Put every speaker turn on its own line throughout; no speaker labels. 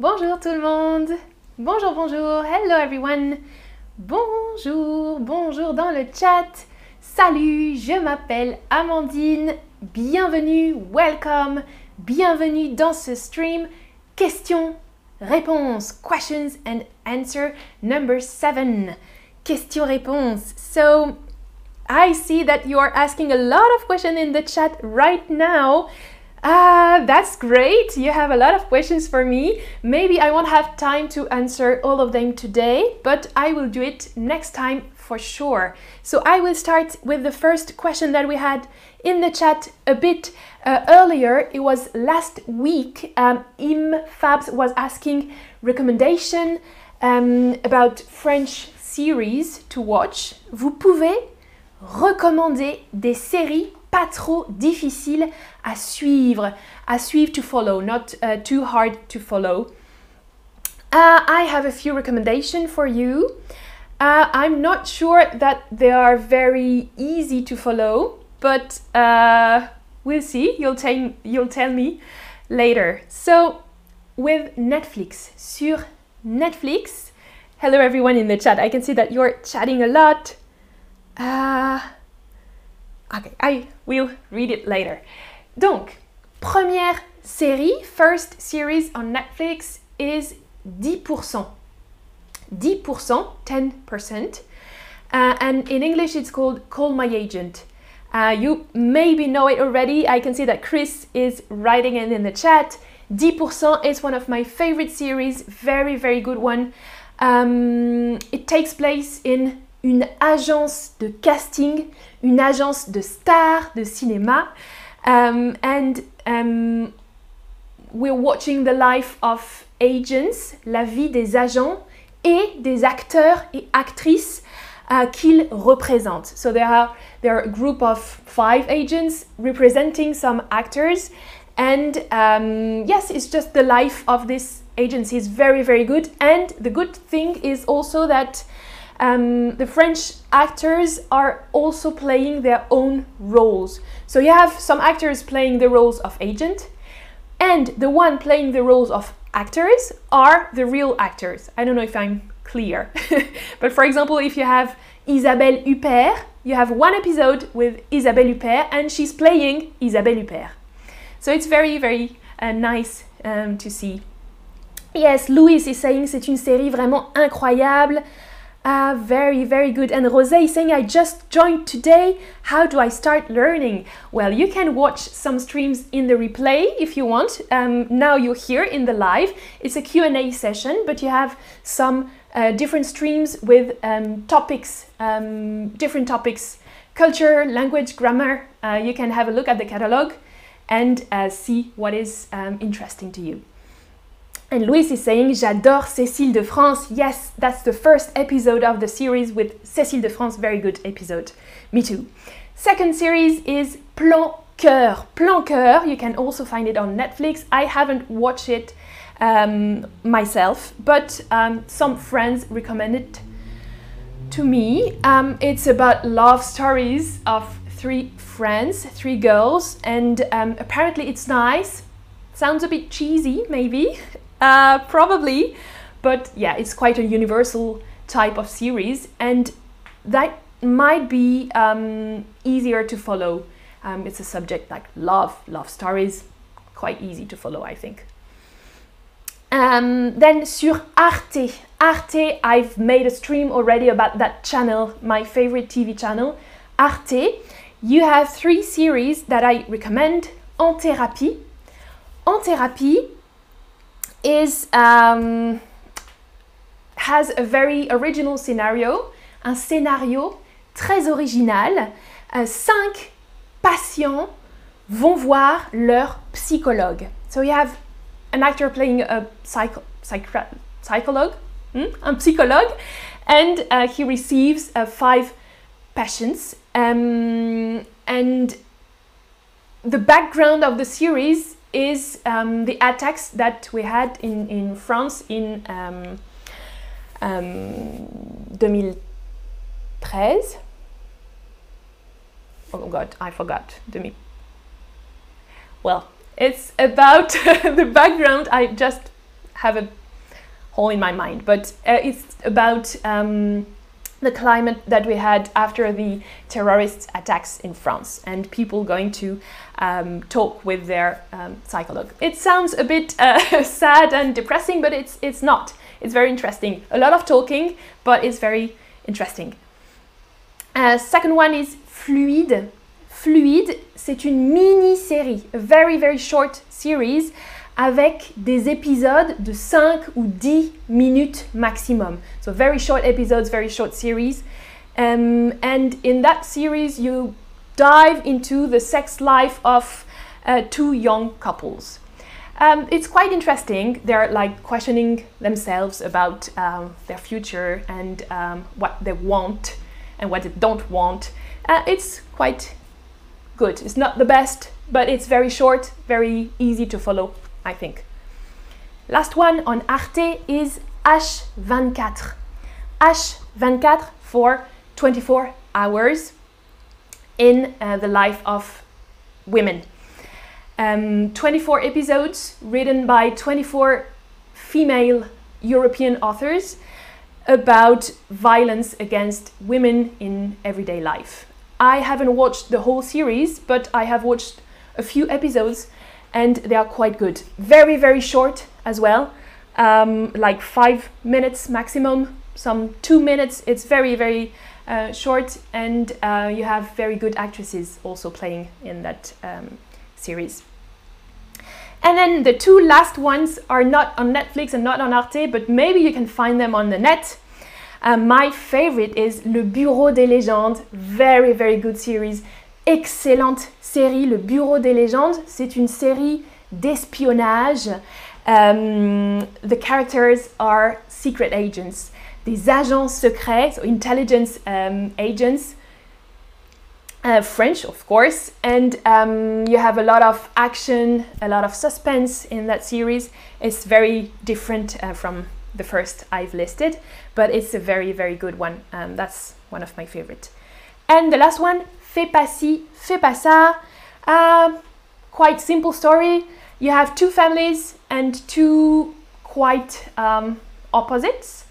Bonjour tout le monde. Bonjour, bonjour. Hello everyone. Bonjour, bonjour dans le chat. Salut, je m'appelle Amandine. Bienvenue, welcome. Bienvenue dans ce stream. Question, réponse, questions and answer number seven. Question réponse. So I see that you are asking a lot of questions in the chat right now. Ah, that's great. You have a lot of questions for me. Maybe I won't have time to answer all of them today, but I will do it next time for sure. So I will start with the first question that we had in the chat a bit uh, earlier. It was last week. Um, Im Fabs was asking recommendation um, about French series to watch. Vous pouvez recommander des séries pas trop difficiles à suivre, à suivre to follow, not uh, too hard to follow. Uh, I have a few recommendations for you. Uh, I'm not sure that they are very easy to follow, but uh, we'll see. You'll, tell, you'll tell me later. So, with Netflix, sur Netflix, hello everyone in the chat. I can see that you're chatting a lot. Uh, okay, I will read it later. Donc, première série, first series on Netflix is 10%. 10%, 10%. Uh, and in English, it's called Call My Agent. Uh, you maybe know it already. I can see that Chris is writing it in the chat. 10% is one of my favorite series, very, very good one. Um, it takes place in une agence de casting, une agence de stars de cinéma. Um, and um, we're watching the life of agents, la vie des agents et des acteurs et actrices uh, qu'ils représentent. So there are, there are a group of five agents representing some actors. And um, yes, it's just the life of this agency is very, very good. And the good thing is also that um, the French actors are also playing their own roles. So you have some actors playing the roles of agent, and the one playing the roles of actors are the real actors. I don't know if I'm clear, but for example, if you have Isabelle Huppert, you have one episode with Isabelle Huppert, and she's playing Isabelle Huppert. So it's very, very uh, nice um, to see. Yes, Louis is saying c'est une série vraiment incroyable. Ah, very, very good. And Rosé is saying, I just joined today. How do I start learning? Well, you can watch some streams in the replay if you want. Um, now you're here in the live. It's a Q&A session, but you have some uh, different streams with um, topics, um, different topics, culture, language, grammar. Uh, you can have a look at the catalog and uh, see what is um, interesting to you. And Louis is saying, J'adore Cécile de France. Yes, that's the first episode of the series with Cécile de France. Very good episode. Me too. Second series is Plan Cœur. Plan Cœur. You can also find it on Netflix. I haven't watched it um, myself, but um, some friends recommended to me. Um, it's about love stories of three friends, three girls, and um, apparently it's nice. Sounds a bit cheesy, maybe. Uh, probably, but yeah, it's quite a universal type of series, and that might be um, easier to follow. Um, it's a subject like love, love stories, quite easy to follow, I think. Um, then sur Arte, Arte, I've made a stream already about that channel, my favorite TV channel, Arte. You have three series that I recommend. En thérapie. En thérapie, is um, has a very original scenario, un scénario très original. Uh, cinq patients vont voir leur psychologue. So you have an actor playing a psycho, psycho, psychologue, hmm? un psychologue, and uh, he receives uh, five patients. Um, and the background of the series is um, the attacks that we had in, in France in um, um, 2013. Oh God, I forgot. Demi. Well, it's about the background. I just have a hole in my mind. But uh, it's about um, the climate that we had after the terrorist attacks in France and people going to um, talk with their um, psychologue. It sounds a bit uh, sad and depressing, but it's, it's not. It's very interesting. A lot of talking, but it's very interesting. Uh, second one is Fluide. Fluide, c'est une mini-série, a very, very short series avec des épisodes de 5 ou 10 minutes maximum. So very short episodes, very short series. Um, and in that series, you dive into the sex life of uh, two young couples. Um, it's quite interesting. They're like questioning themselves about um, their future and um, what they want and what they don't want. Uh, it's quite good. It's not the best, but it's very short, very easy to follow. I think. Last one on Arte is H24. H24 for 24 hours in uh, the life of women. Um, 24 episodes written by 24 female European authors about violence against women in everyday life. I haven't watched the whole series, but I have watched a few episodes and they are quite good. Very, very short as well, um, like five minutes maximum, some two minutes. It's very, very uh, short, and uh, you have very good actresses also playing in that um, series. And then the two last ones are not on Netflix and not on Arte, but maybe you can find them on the net. Uh, my favorite is Le Bureau des Légendes, very, very good series excellente série, Le Bureau des légendes. C'est une série d'espionnage. Um, the characters are secret agents, des agents secrets, so intelligence um, agents. Uh, French, of course, and um, you have a lot of action, a lot of suspense in that series. It's very different uh, from the first I've listed, but it's a very, very good one. Um, that's one of my favorite. And the last one, fais pas ci, fais pas ça. Uh, quite simple story. You have two families and two quite um, opposites.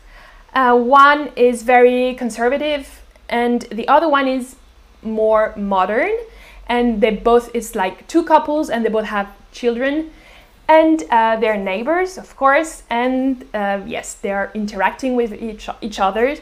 Uh, one is very conservative and the other one is more modern and they both it's like two couples and they both have children and uh, they're neighbors of course and uh, yes they're interacting with each, each other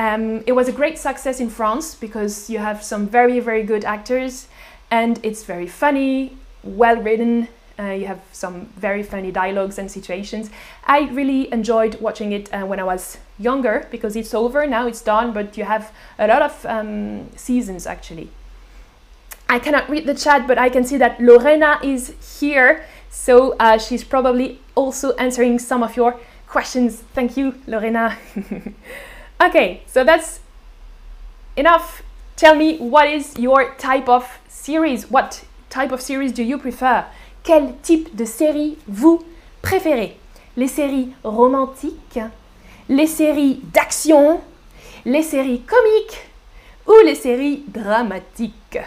um, it was a great success in France because you have some very, very good actors and it's very funny, well written. Uh, you have some very funny dialogues and situations. I really enjoyed watching it uh, when I was younger because it's over now, it's done, but you have a lot of um, seasons actually. I cannot read the chat, but I can see that Lorena is here, so uh, she's probably also answering some of your questions. Thank you, Lorena. Okay, so that's enough. Tell me what is your type of series? What type of series do you prefer? Quel type de série vous préférez? Les séries romantiques, les séries d'action, les séries comiques ou les séries dramatiques?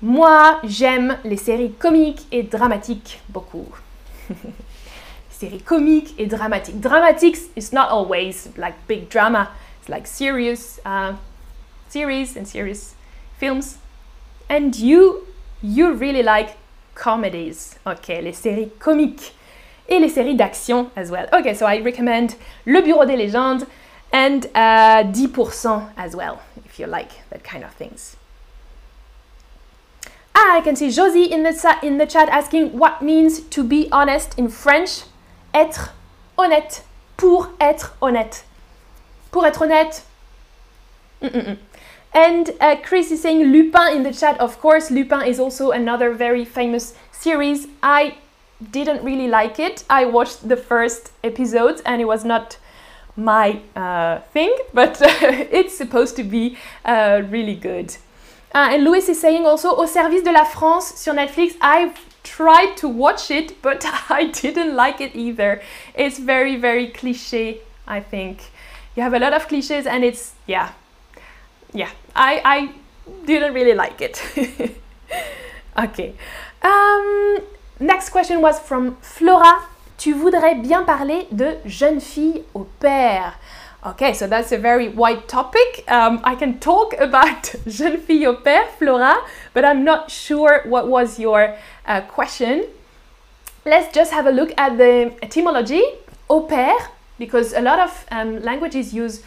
Moi, j'aime les séries comiques et dramatiques beaucoup. série comique et dramatique. Dramatique is not always like big drama. It's like serious uh, series and serious films. And you, you really like comedies. Okay, les séries comiques et les séries d'action as well. Okay, so I recommend Le Bureau des légendes and uh, 10% as well, if you like that kind of things. Ah, I can see Josie in the, in the chat asking what means to be honest in French être honnête. Pour être honnête. Pour être honnête. Mm -mm -mm. And uh, Chris is saying Lupin in the chat. Of course, Lupin is also another very famous series. I didn't really like it. I watched the first episode and it was not my uh, thing, but it's supposed to be uh, really good. Uh, and Louis is saying also Au service de la France sur Netflix. I've tried to watch it, but I didn't like it either. It's very, very cliche, I think. You have a lot of cliches, and it's, yeah, yeah, I, I didn't really like it. okay. Um, next question was from Flora tu voudrais bien parler de jeune fille au pair. Okay, so that's a very wide topic. Um, I can talk about jeune fille au pair, Flora, but I'm not sure what was your uh, question. Let's just have a look at the etymology. Au pair, because a lot of um, languages use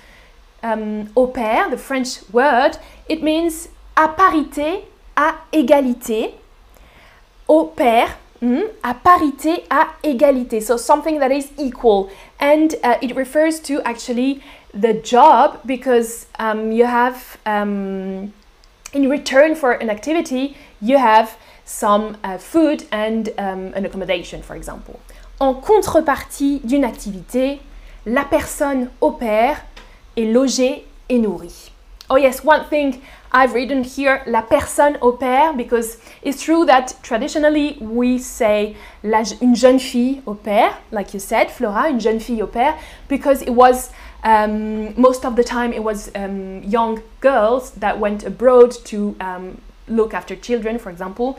um, au pair, the French word. It means à parité, à égalité. Au pair, à parité, à égalité. So something that is equal. And uh, it refers to actually the job because um, you have, um, in return for an activity, you have some uh, food and um, an accommodation, for example. En contrepartie d'une activité, la personne pair est logée et nourrie. Oh yes, one thing I've written here, la personne au pair, because it's true that traditionally we say la, une jeune fille au pair, like you said, Flora, une jeune fille au pair, because it was um, most of the time it was um, young girls that went abroad to um, look after children, for example.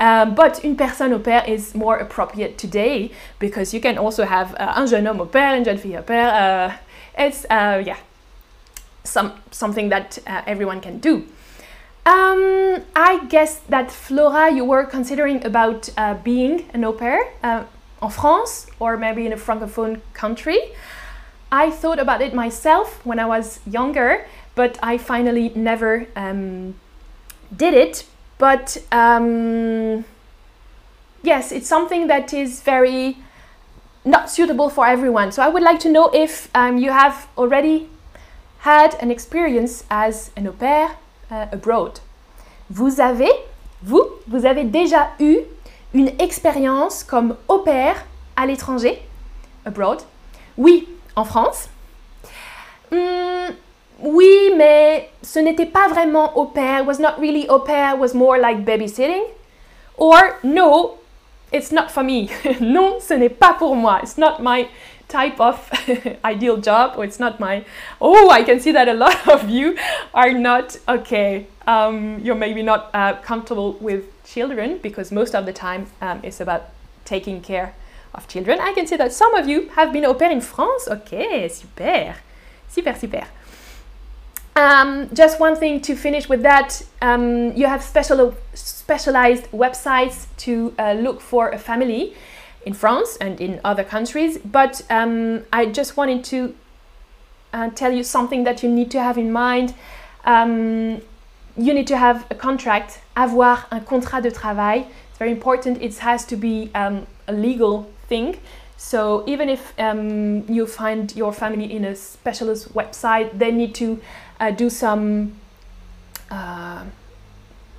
Um, but une personne au pair is more appropriate today because you can also have uh, un jeune homme au pair, une jeune fille au pair. Uh, it's uh, yeah, some something that uh, everyone can do. Um, I guess that Flora, you were considering about uh, being an au pair uh, en France or maybe in a francophone country. I thought about it myself when I was younger, but I finally never um, did it. But um, yes, it's something that is very not suitable for everyone. So I would like to know if um, you have already had an experience as an au pair uh, abroad. Vous avez, vous, vous avez déjà eu une expérience comme au pair à l'étranger, abroad. Oui, en France. Mm, oui, mais ce n'était pas vraiment au pair. Was not really au pair. Was more like babysitting. Or no, it's not for me. non, ce n'est pas pour moi. It's not my type of ideal job or it's not my oh i can see that a lot of you are not okay um, you're maybe not uh, comfortable with children because most of the time um, it's about taking care of children. I can see that some of you have been au pair in france. Okay super super super. Um, just one thing to finish with that um, you have special specialized websites to uh, look for a family in France and in other countries. But um, I just wanted to uh, tell you something that you need to have in mind. Um, you need to have a contract, avoir un contrat de travail. It's very important. It has to be um, a legal thing. So even if um, you find your family in a specialist website, they need to uh, do some uh,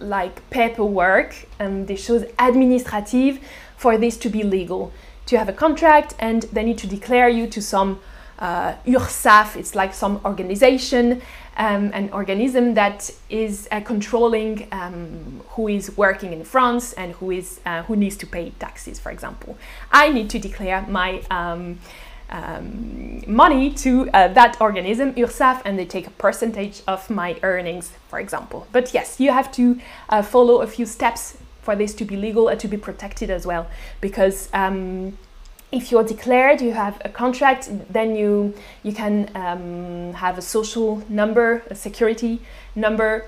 like paperwork, and des choses administratives for this to be legal. To have a contract and they need to declare you to some uh, URSSAF, it's like some organization, um, an organism that is uh, controlling um, who is working in France and who is uh, who needs to pay taxes, for example. I need to declare my um, um money to uh, that organism, URSSAF, and they take a percentage of my earnings, for example. But yes, you have to uh, follow a few steps for this to be legal and to be protected as well. Because um, if you're declared, you have a contract, then you you can um, have a social number, a security number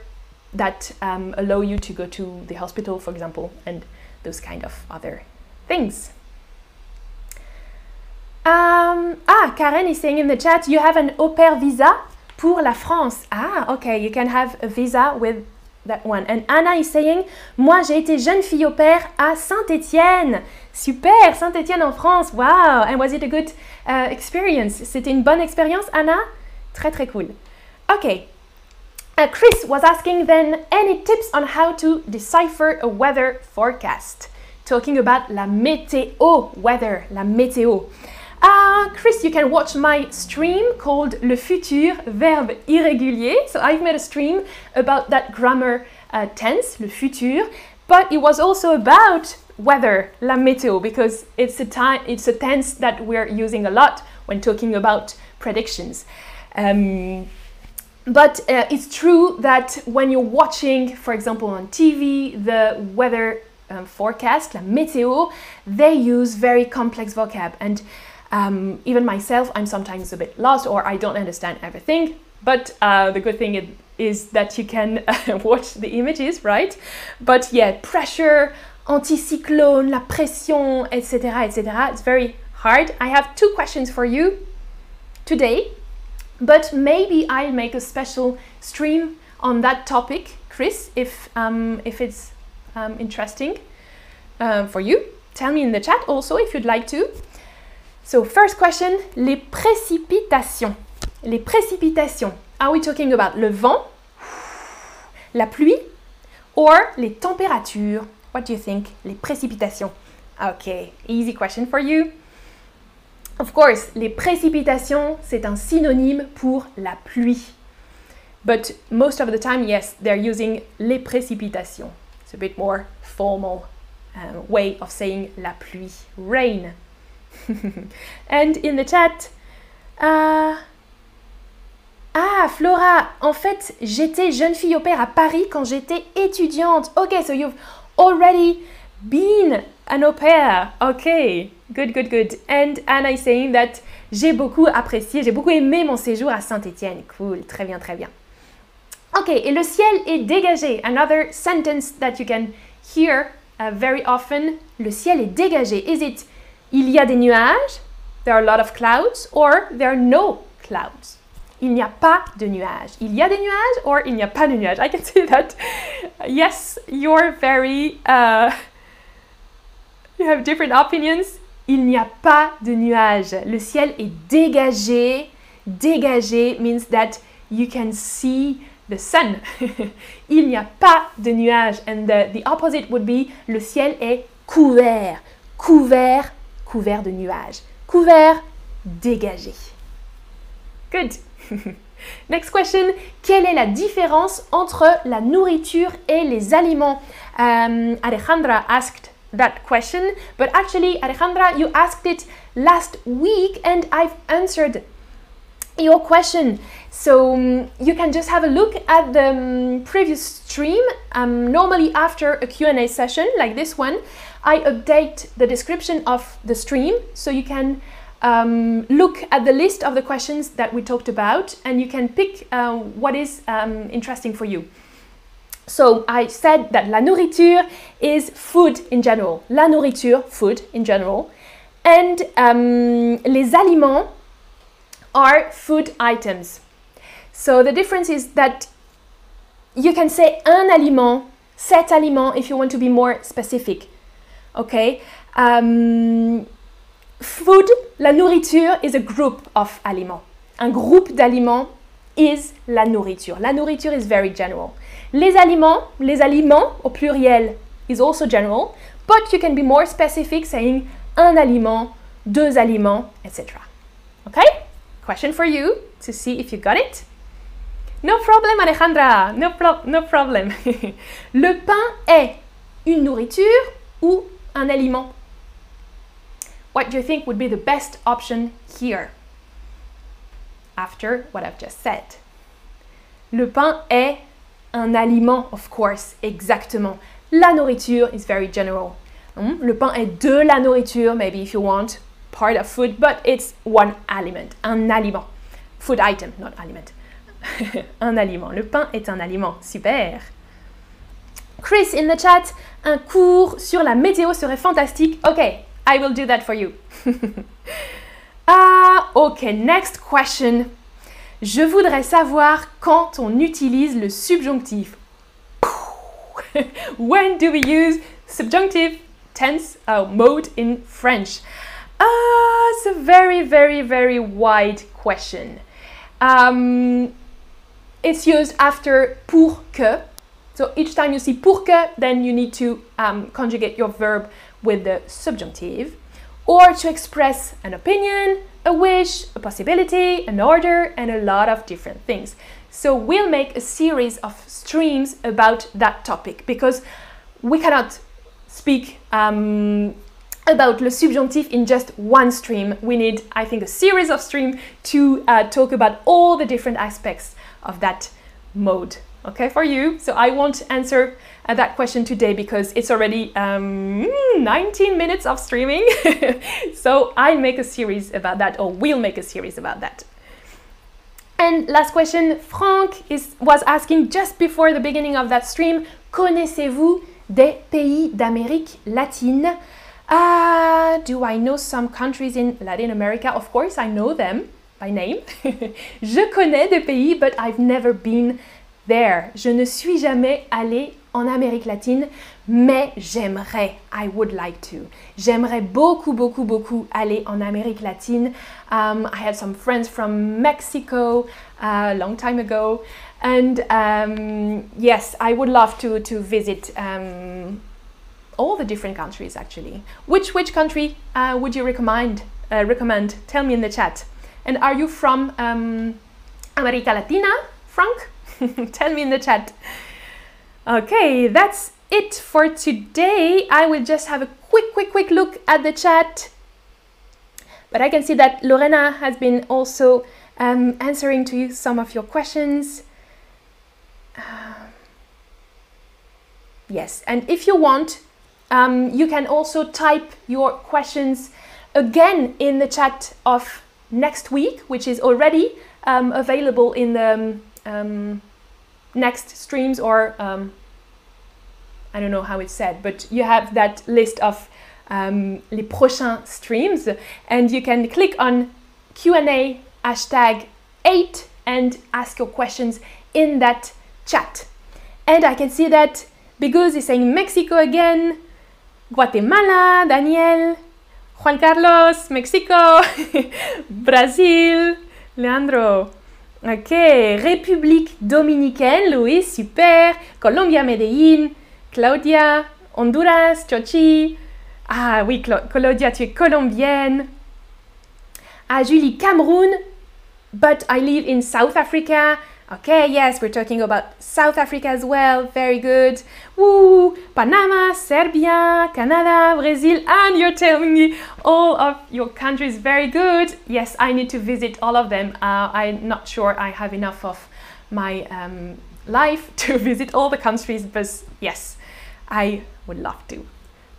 that um, allow you to go to the hospital, for example, and those kind of other things. Um, ah, Karen is saying in the chat, you have an au pair visa pour la France. Ah, okay, you can have a visa with that one. And Anna is saying, moi j'ai été jeune fille au pair à Saint-Étienne. Super, Saint-Étienne en France. Wow. And was it a good uh, experience? C'était une bonne expérience, Anna? Très très cool. Okay. Uh, Chris was asking then any tips on how to decipher a weather forecast? Talking about la météo weather, la météo. Uh, Chris, you can watch my stream called Le futur, verbe irrégulier. So I've made a stream about that grammar uh, tense, le futur, but it was also about weather, la météo, because it's a time, it's a tense that we're using a lot when talking about predictions. Um, but uh, it's true that when you're watching, for example, on TV, the weather um, forecast, la météo, they use very complex vocab. And um, even myself, I'm sometimes a bit lost or I don't understand everything. But uh, the good thing is, is that you can watch the images, right? But yeah, pressure, anticyclone, la pression, etc., etc. It's very hard. I have two questions for you today, but maybe I'll make a special stream on that topic, Chris, if um, if it's um, interesting uh, for you. Tell me in the chat also if you'd like to. So first question, les précipitations. Les précipitations. Are we talking about le vent, la pluie, or les températures? What do you think? Les précipitations. Okay, easy question for you. Of course, les précipitations, c'est un synonyme pour la pluie. But most of the time, yes, they're using les précipitations. It's a bit more formal um, way of saying la pluie, rain. and in the chat, uh, ah, Flora, en fait, j'étais jeune fille au père à Paris quand j'étais étudiante. Okay, so you've already been an au pair. Okay, good, good, good. And Anna is saying that j'ai beaucoup apprécié, j'ai beaucoup aimé mon séjour à Saint-Étienne. Cool, très bien, très bien. Ok, et le ciel est dégagé. Another sentence that you can hear uh, very often. Le ciel est dégagé. Is it il y a des nuages? There are a lot of clouds. Or there are no clouds. Il n'y a pas de nuages. Il y a des nuages or il n'y a pas de nuages. I can see that. Yes, you're very. Uh, you have different opinions. Il n'y a pas de nuages. Le ciel est dégagé. Dégagé means that you can see the sun. Il n'y a pas de nuages. And the, the opposite would be le ciel est couvert. Couvert, couvert de nuages. Couvert, dégagé. Good. Next question. Quelle est la différence entre la nourriture et les aliments? Um, Alejandra asked that question, but actually, Alejandra, you asked it last week and I've answered your question. So um, you can just have a look at the um, previous stream. Um, normally after a Q&A session like this one, I update the description of the stream so you can um, look at the list of the questions that we talked about and you can pick uh, what is um, interesting for you. So I said that la nourriture is food in general. La nourriture, food in general. And um, les aliments are food items. So the difference is that you can say un aliment, cet aliment, if you want to be more specific. Okay? Um, food, la nourriture is a group of aliments. Un groupe d'aliments is la nourriture. La nourriture is very general. Les aliments, les aliments au pluriel is also general, but you can be more specific saying un aliment, deux aliments, etc. Okay? Question for you to see if you got it. No problem, Alejandra. No, no problem. Le pain est une nourriture ou un aliment? What do you think would be the best option here? After what I've just said. Le pain est un aliment, of course, exactement. La nourriture is very general. Hmm? Le pain est de la nourriture, maybe if you want, part of food, but it's one aliment, un aliment. Food item, not aliment. un aliment. Le pain est un aliment. Super. Chris in the chat, un cours sur la météo serait fantastique. Ok, I will do that for you. ah, ok, next question. Je voudrais savoir quand on utilise le subjonctif. When do we use subjunctive tense uh, mode in French? Ah, it's a very, very, very wide question. Um, it's used after pour que. So each time you see pour que, then you need to um, conjugate your verb with the subjunctive or to express an opinion, a wish, a possibility, an order, and a lot of different things. So we'll make a series of streams about that topic because we cannot speak um, about le subjonctif in just one stream. We need, I think, a series of streams to uh, talk about all the different aspects of that mode okay, for you. So I won't answer uh, that question today because it's already um, 19 minutes of streaming. so I'll make a series about that, or we'll make a series about that. And last question, Franck is, was asking just before the beginning of that stream, connaissez-vous des pays d'Amérique latine? Uh, do I know some countries in Latin America? Of course, I know them by name. Je connais des pays, but I've never been there. Je ne suis jamais allée en Amérique latine, mais j'aimerais, I would like to. J'aimerais beaucoup, beaucoup, beaucoup aller en Amérique latine. Um, I had some friends from Mexico a long time ago, and um, yes, I would love to to visit. Um, all the different countries actually. Which which country uh, would you recommend? Uh, recommend? Tell me in the chat. And are you from um, America Latina, Frank? Tell me in the chat. Okay, that's it for today. I will just have a quick, quick, quick look at the chat. But I can see that Lorena has been also um, answering to you some of your questions. Uh, yes, and if you want, um, you can also type your questions again in the chat of next week, which is already um, available in the um, um next streams or um, I don't know how it's said, but you have that list of um, les prochains streams and you can click on Q&A hashtag 8 and ask your questions in that chat. And I can see that because is saying Mexico again, Guatemala, Daniel, Juan Carlos, Mexico, Brazil, Leandro, Ok, République dominicaine, Louis, super. Colombia, Medellín. Claudia, Honduras, Chochi. Ah oui, Claudia, tu es colombienne. Ah, Julie, Cameroun. But I live in South Africa. Okay, yes, we're talking about South Africa as well. Very good. Woo! Panama, Serbia, Canada, Brazil, and you're telling me all of your countries. Very good. Yes, I need to visit all of them. Uh, I'm not sure I have enough of my um, life to visit all the countries, but yes, I would love to.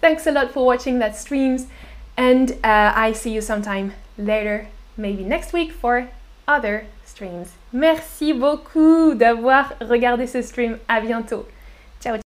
Thanks a lot for watching that streams, and uh, I see you sometime later, maybe next week for other streams. Merci beaucoup d'avoir regardé ce stream. À bientôt. Ciao.